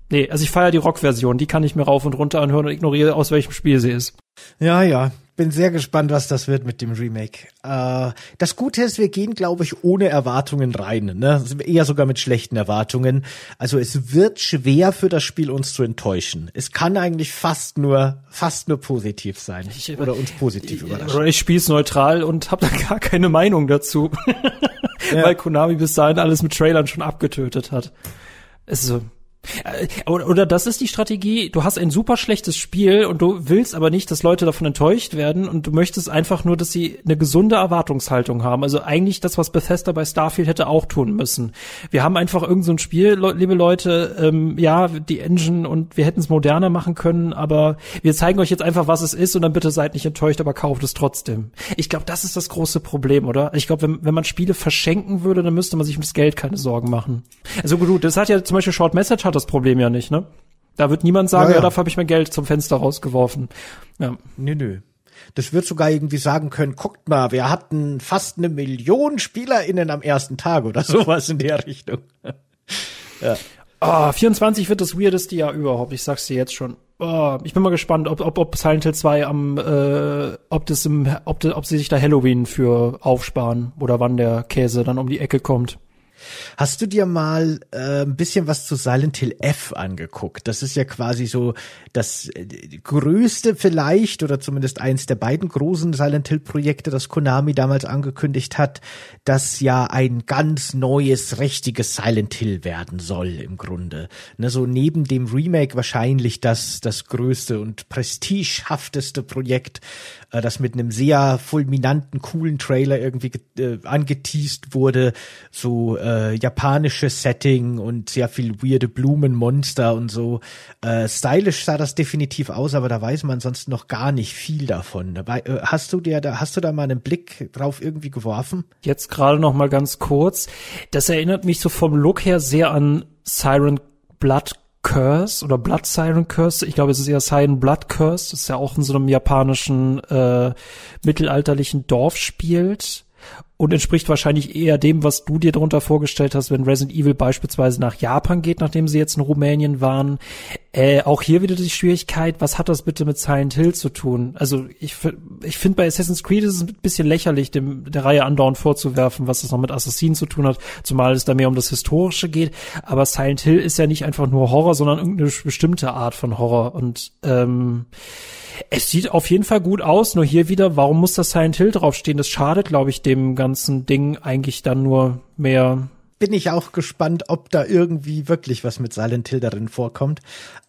nee, also ich feiere die Rock-Version, die kann ich mir rauf und runter anhören und ignoriere, aus welchem Spiel sie ist. Ja, ja bin sehr gespannt, was das wird mit dem Remake. Äh, das Gute ist, wir gehen, glaube ich, ohne Erwartungen rein. Ne? Eher sogar mit schlechten Erwartungen. Also es wird schwer für das Spiel uns zu enttäuschen. Es kann eigentlich fast nur, fast nur positiv sein. Ich, oder uns positiv überraschen. Oder ich spiele es neutral und habe da gar keine Meinung dazu. ja. Weil Konami bis dahin alles mit Trailern schon abgetötet hat. Es ist so, Äh, oder das ist die Strategie, du hast ein super schlechtes Spiel und du willst aber nicht, dass Leute davon enttäuscht werden und du möchtest einfach nur, dass sie eine gesunde Erwartungshaltung haben. Also eigentlich das, was Bethesda bei Starfield hätte auch tun müssen. Wir haben einfach irgend so ein Spiel, liebe Leute, ähm, ja, die Engine und wir hätten es moderner machen können, aber wir zeigen euch jetzt einfach, was es ist und dann bitte seid nicht enttäuscht, aber kauft es trotzdem. Ich glaube, das ist das große Problem, oder? Ich glaube, wenn, wenn man Spiele verschenken würde, dann müsste man sich ums Geld keine Sorgen machen. Also gut, das hat ja zum Beispiel Short Message hat das Problem ja nicht, ne? Da wird niemand sagen, ja, ja. ja dafür habe ich mein Geld zum Fenster rausgeworfen. Ja. Nö, nö. Das wird sogar irgendwie sagen können, guckt mal, wir hatten fast eine Million SpielerInnen am ersten Tag oder sowas in der Richtung. ja. Oh, 24 wird das weirdeste Jahr überhaupt, ich sag's dir jetzt schon. Oh, ich bin mal gespannt, ob, ob, ob Silent Hill 2 am, äh, ob das im, ob, ob sie sich da Halloween für aufsparen oder wann der Käse dann um die Ecke kommt. Hast du dir mal äh, ein bisschen was zu Silent Hill F angeguckt? Das ist ja quasi so das äh, größte vielleicht oder zumindest eins der beiden großen Silent Hill Projekte, das Konami damals angekündigt hat, das ja ein ganz neues, richtiges Silent Hill werden soll im Grunde. Ne, so neben dem Remake wahrscheinlich das, das größte und prestigehafteste Projekt, äh, das mit einem sehr fulminanten, coolen Trailer irgendwie äh, angeteased wurde, so äh, japanisches Setting und sehr viel weirde Blumenmonster und so. Äh, stylisch sah das definitiv aus, aber da weiß man sonst noch gar nicht viel davon. Dabei, äh, hast du dir da, hast du da mal einen Blick drauf irgendwie geworfen? Jetzt gerade noch mal ganz kurz. Das erinnert mich so vom Look her sehr an Siren Blood Curse oder Blood Siren Curse. Ich glaube, es ist eher Siren Blood Curse. Das ist ja auch in so einem japanischen äh, mittelalterlichen Dorf spielt und entspricht wahrscheinlich eher dem, was du dir darunter vorgestellt hast, wenn Resident Evil beispielsweise nach Japan geht, nachdem sie jetzt in Rumänien waren. Äh, auch hier wieder die Schwierigkeit, was hat das bitte mit Silent Hill zu tun? Also ich, ich finde bei Assassin's Creed ist es ein bisschen lächerlich, dem der Reihe andauernd vorzuwerfen, was das noch mit Assassinen zu tun hat, zumal es da mehr um das Historische geht. Aber Silent Hill ist ja nicht einfach nur Horror, sondern irgendeine bestimmte Art von Horror. Und ähm, es sieht auf jeden Fall gut aus, nur hier wieder, warum muss das Silent Hill draufstehen? Das schadet, glaube ich, dem ganzen Ding eigentlich dann nur mehr bin ich auch gespannt, ob da irgendwie wirklich was mit Silent Hill darin vorkommt.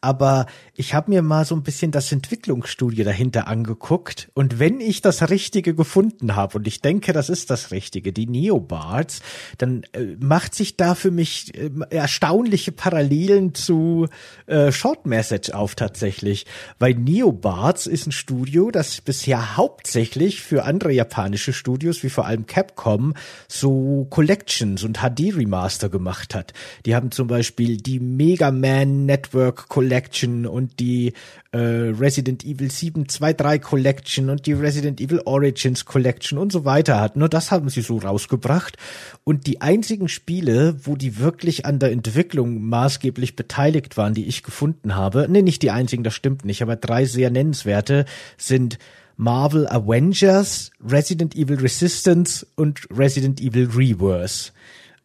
Aber ich habe mir mal so ein bisschen das Entwicklungsstudio dahinter angeguckt. Und wenn ich das Richtige gefunden habe, und ich denke, das ist das Richtige, die Neobards, dann äh, macht sich da für mich äh, erstaunliche Parallelen zu äh, Short Message auf tatsächlich. Weil Neobards ist ein Studio, das bisher hauptsächlich für andere japanische Studios, wie vor allem Capcom, so Collections und HD Remaster gemacht hat. Die haben zum Beispiel die Mega Man Network Collection und die äh, Resident Evil 7 2.3 Collection und die Resident Evil Origins Collection und so weiter hat. Nur das haben sie so rausgebracht. Und die einzigen Spiele, wo die wirklich an der Entwicklung maßgeblich beteiligt waren, die ich gefunden habe, nee, nicht die einzigen, das stimmt nicht, aber drei sehr nennenswerte sind Marvel Avengers, Resident Evil Resistance und Resident Evil Reverse.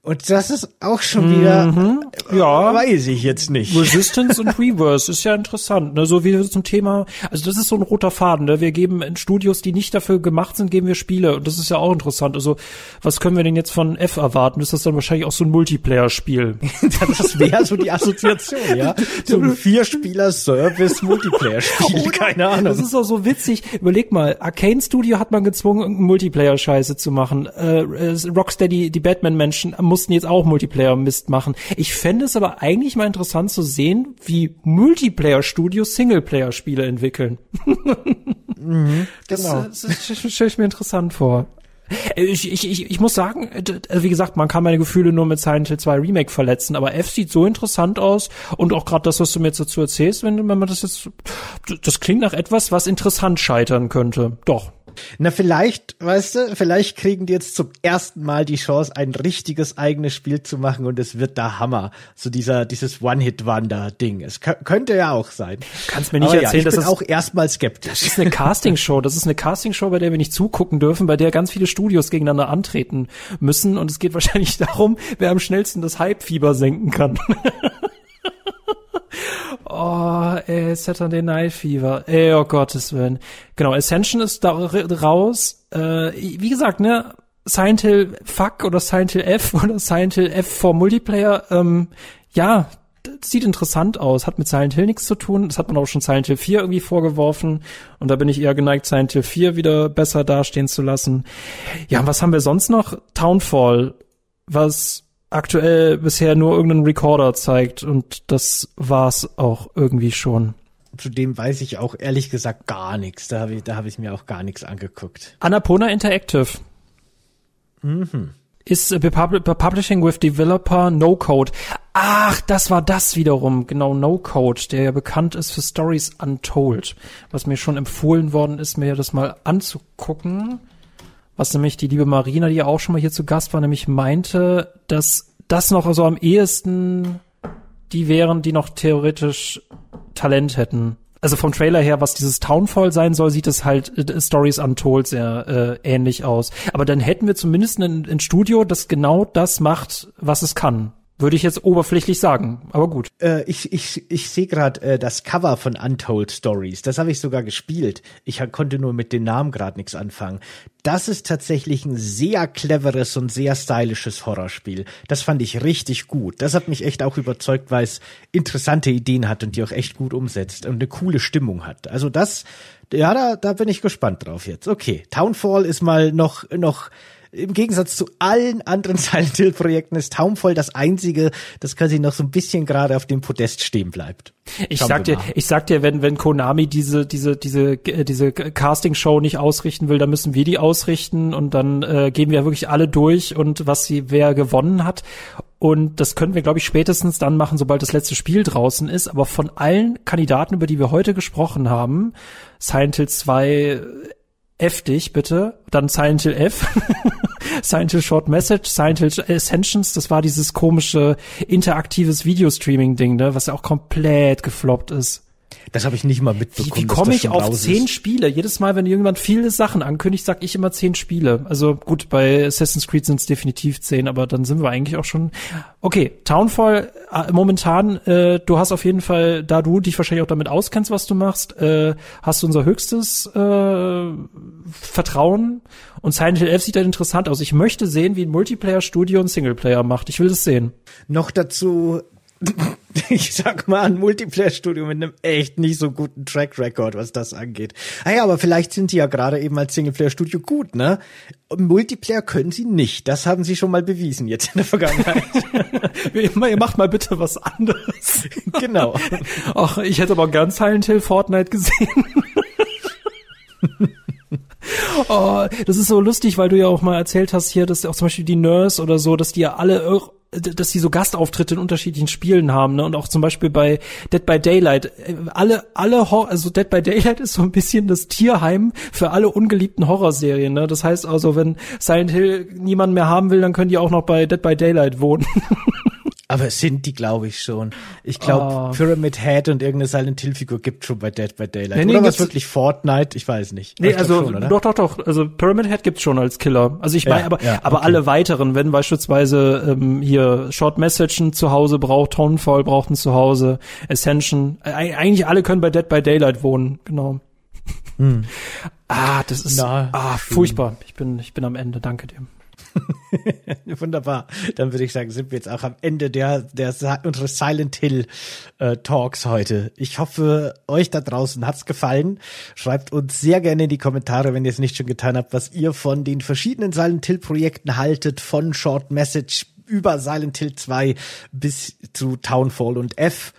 Und das ist auch schon wieder, mhm, ja, weiß ich jetzt nicht. Resistance und Reverse ist ja interessant, ne? So wie zum Thema, also das ist so ein roter Faden, ne? Wir geben in Studios, die nicht dafür gemacht sind, geben wir Spiele. Und das ist ja auch interessant. Also, was können wir denn jetzt von F erwarten? Ist das dann wahrscheinlich auch so ein Multiplayer-Spiel? das wäre so die Assoziation, ja? So ein Vier-Spieler-Service-Multiplayer-Spiel, keine Ahnung. Das ist auch so witzig. Überleg mal, Arcane Studio hat man gezwungen, irgendeinen Multiplayer-Scheiße zu machen. Äh, Rocksteady, die Batman-Menschen, mussten jetzt auch Multiplayer-Mist machen. Ich fände es aber eigentlich mal interessant zu sehen, wie Multiplayer-Studios Singleplayer-Spiele entwickeln. mhm, genau. Das, das, das stelle ich mir interessant vor. Äh, ich, ich, ich, ich muss sagen, also wie gesagt, man kann meine Gefühle nur mit Silent Hill 2 Remake verletzen, aber F sieht so interessant aus und auch gerade das, was du mir jetzt dazu erzählst, wenn, wenn man das jetzt, das klingt nach etwas, was interessant scheitern könnte. Doch. Na, vielleicht, weißt du, vielleicht kriegen die jetzt zum ersten Mal die Chance, ein richtiges eigenes Spiel zu machen und es wird da Hammer. So dieser, dieses One-Hit-Wonder-Ding. Es könnte ja auch sein. Kannst mir nicht Aber erzählen, ja, ich bin auch erstmal skeptisch. Das ist eine Castingshow. Das ist eine Castingshow, bei der wir nicht zugucken dürfen, bei der ganz viele Studios gegeneinander antreten müssen und es geht wahrscheinlich darum, wer am schnellsten das Hype-Fieber senken kann. Oh, ey, Saturday Night Fever. Ey, oh Gottes Willen. Genau, Ascension ist da raus. Äh, wie gesagt, ne, Silent Hill Fuck oder Silent Hill F oder Silent Hill F for Multiplayer, ähm, ja, sieht interessant aus, hat mit Silent Hill nichts zu tun. Das hat man auch schon Silent Hill 4 irgendwie vorgeworfen. Und da bin ich eher geneigt, Silent Hill 4 wieder besser dastehen zu lassen. Ja, was haben wir sonst noch? Townfall, was aktuell bisher nur irgendeinen Recorder zeigt. Und das war's auch irgendwie schon. Zudem weiß ich auch ehrlich gesagt gar nichts. Da habe ich, da habe ich mir auch gar nichts angeguckt. Annapurna Interactive. Mhm ist äh, Publishing with Developer No Code. Ach, das war das wiederum, genau No Code, der ja bekannt ist für Stories Untold, was mir schon empfohlen worden ist, mir das mal anzugucken. Was nämlich die liebe Marina, die ja auch schon mal hier zu Gast war, nämlich meinte, dass das noch so am ehesten die wären, die noch theoretisch Talent hätten also vom Trailer her, was dieses Townfall sein soll, sieht es halt äh, Stories Untold sehr äh, ähnlich aus. Aber dann hätten wir zumindest ein, ein Studio, das genau das macht, was es kann. Würde ich jetzt oberflächlich sagen, aber gut. Äh, ich ich, ich sehe gerade äh, das Cover von Untold Stories. Das habe ich sogar gespielt. Ich konnte nur mit den Namen gerade nichts anfangen. Das ist tatsächlich ein sehr cleveres und sehr stylisches Horrorspiel. Das fand ich richtig gut. Das hat mich echt auch überzeugt, weil es interessante Ideen hat und die auch echt gut umsetzt und eine coole Stimmung hat. Also das, ja, da, da bin ich gespannt drauf jetzt. Okay, Townfall ist mal noch noch im Gegensatz zu allen anderen Silent Hill Projekten ist Townfall das einzige, das quasi noch so ein bisschen gerade auf dem Podest stehen bleibt. Ich sag dir, ich sag dir, wenn, wenn Konami diese, diese, diese, äh, diese Casting-Show nicht ausrichten will, dann müssen wir die ausrichten und dann äh, gehen wir wirklich alle durch und was sie, wer gewonnen hat. Und das können wir, glaube ich, spätestens dann machen, sobald das letzte Spiel draußen ist. Aber von allen Kandidaten, über die wir heute gesprochen haben, Silent Hill 2 F dich bitte, dann Silent Hill F, Silent Hill Short Message, Silent Hill Ascensions, das war dieses komische interaktives Videostreaming-Ding, ne, was ja auch komplett gefloppt ist. Das habe ich nicht mal mitbekommen. Wie, wie komme ich auf zehn ist? Spiele? Jedes Mal, wenn irgendjemand viele Sachen ankündigt, sag ich immer zehn Spiele. Also gut, bei Assassin's Creed sind es definitiv zehn, aber dann sind wir eigentlich auch schon. Okay, Townfall äh, momentan, äh, du hast auf jeden Fall, da du dich wahrscheinlich auch damit auskennst, was du machst, äh, hast du unser höchstes äh, Vertrauen. Und Silent Hill 11 sieht dann interessant aus. Ich möchte sehen, wie ein Multiplayer-Studio ein Singleplayer macht. Ich will das sehen. Noch dazu ich sag mal, ein Multiplayer-Studio mit einem echt nicht so guten Track Record, was das angeht. Ah ja, aber vielleicht sind die ja gerade eben als Singleplayer-Studio gut, ne? Multiplayer können sie nicht. Das haben sie schon mal bewiesen jetzt in der Vergangenheit. ihr macht mal bitte was anderes. genau. Ach, ich hätte aber ganz Silent Hill Fortnite gesehen. Oh, das ist so lustig, weil du ja auch mal erzählt hast hier, dass auch zum Beispiel die Nurse oder so, dass die ja alle dass die so Gastauftritte in unterschiedlichen Spielen haben, ne? Und auch zum Beispiel bei Dead by Daylight. Äh, alle, alle Horror, also Dead by Daylight ist so ein bisschen das Tierheim für alle ungeliebten Horrorserien, ne? Das heißt also, wenn Silent Hill niemand mehr haben will, dann können die auch noch bei Dead by Daylight wohnen. Aber sind die, glaube ich, schon. Ich glaube, oh. Pyramid Head und irgendeine Silent Hill Figur gibt schon bei Dead by Daylight. Nee, nee, oder was wirklich Fortnite? Ich weiß nicht. Nee, also schon, doch, doch, doch. Also Pyramid Head gibt's schon als Killer. Also ich meine, ja, aber, ja, aber okay. alle weiteren, wenn beispielsweise ähm, hier Short Message ein Zuhause braucht, Tonefall braucht ein Zuhause, Ascension, äh, eigentlich alle können bei Dead by Daylight wohnen, genau. Hm. Ah, das ist Na, ah, furchtbar. Ich bin, ich bin am Ende. Danke dir. Wunderbar. Dann würde ich sagen, sind wir jetzt auch am Ende der, der unsere Silent Hill äh, Talks heute. Ich hoffe, euch da draußen hat's gefallen. Schreibt uns sehr gerne in die Kommentare, wenn ihr es nicht schon getan habt, was ihr von den verschiedenen Silent Hill Projekten haltet, von Short Message über Silent Hill 2 bis zu Townfall und F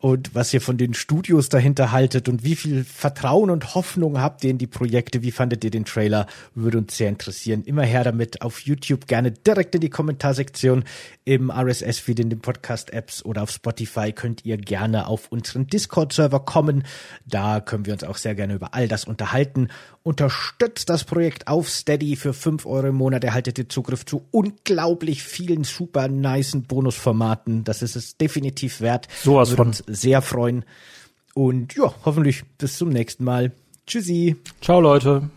und was ihr von den Studios dahinter haltet und wie viel Vertrauen und Hoffnung habt ihr in die Projekte. Wie fandet ihr den Trailer? Würde uns sehr interessieren. Immer her damit auf YouTube, gerne direkt in die Kommentarsektion im RSS-Feed in den Podcast-Apps oder auf Spotify könnt ihr gerne auf unseren Discord-Server kommen. Da können wir uns auch sehr gerne über all das unterhalten. Unterstützt das Projekt auf Steady für fünf Euro im Monat. Erhaltet ihr Zugriff zu unglaublich vielen super niceen Bonusformaten. Das ist es definitiv wert. So was von sehr freuen. Und ja, hoffentlich bis zum nächsten Mal. Tschüssi. Ciao, Leute.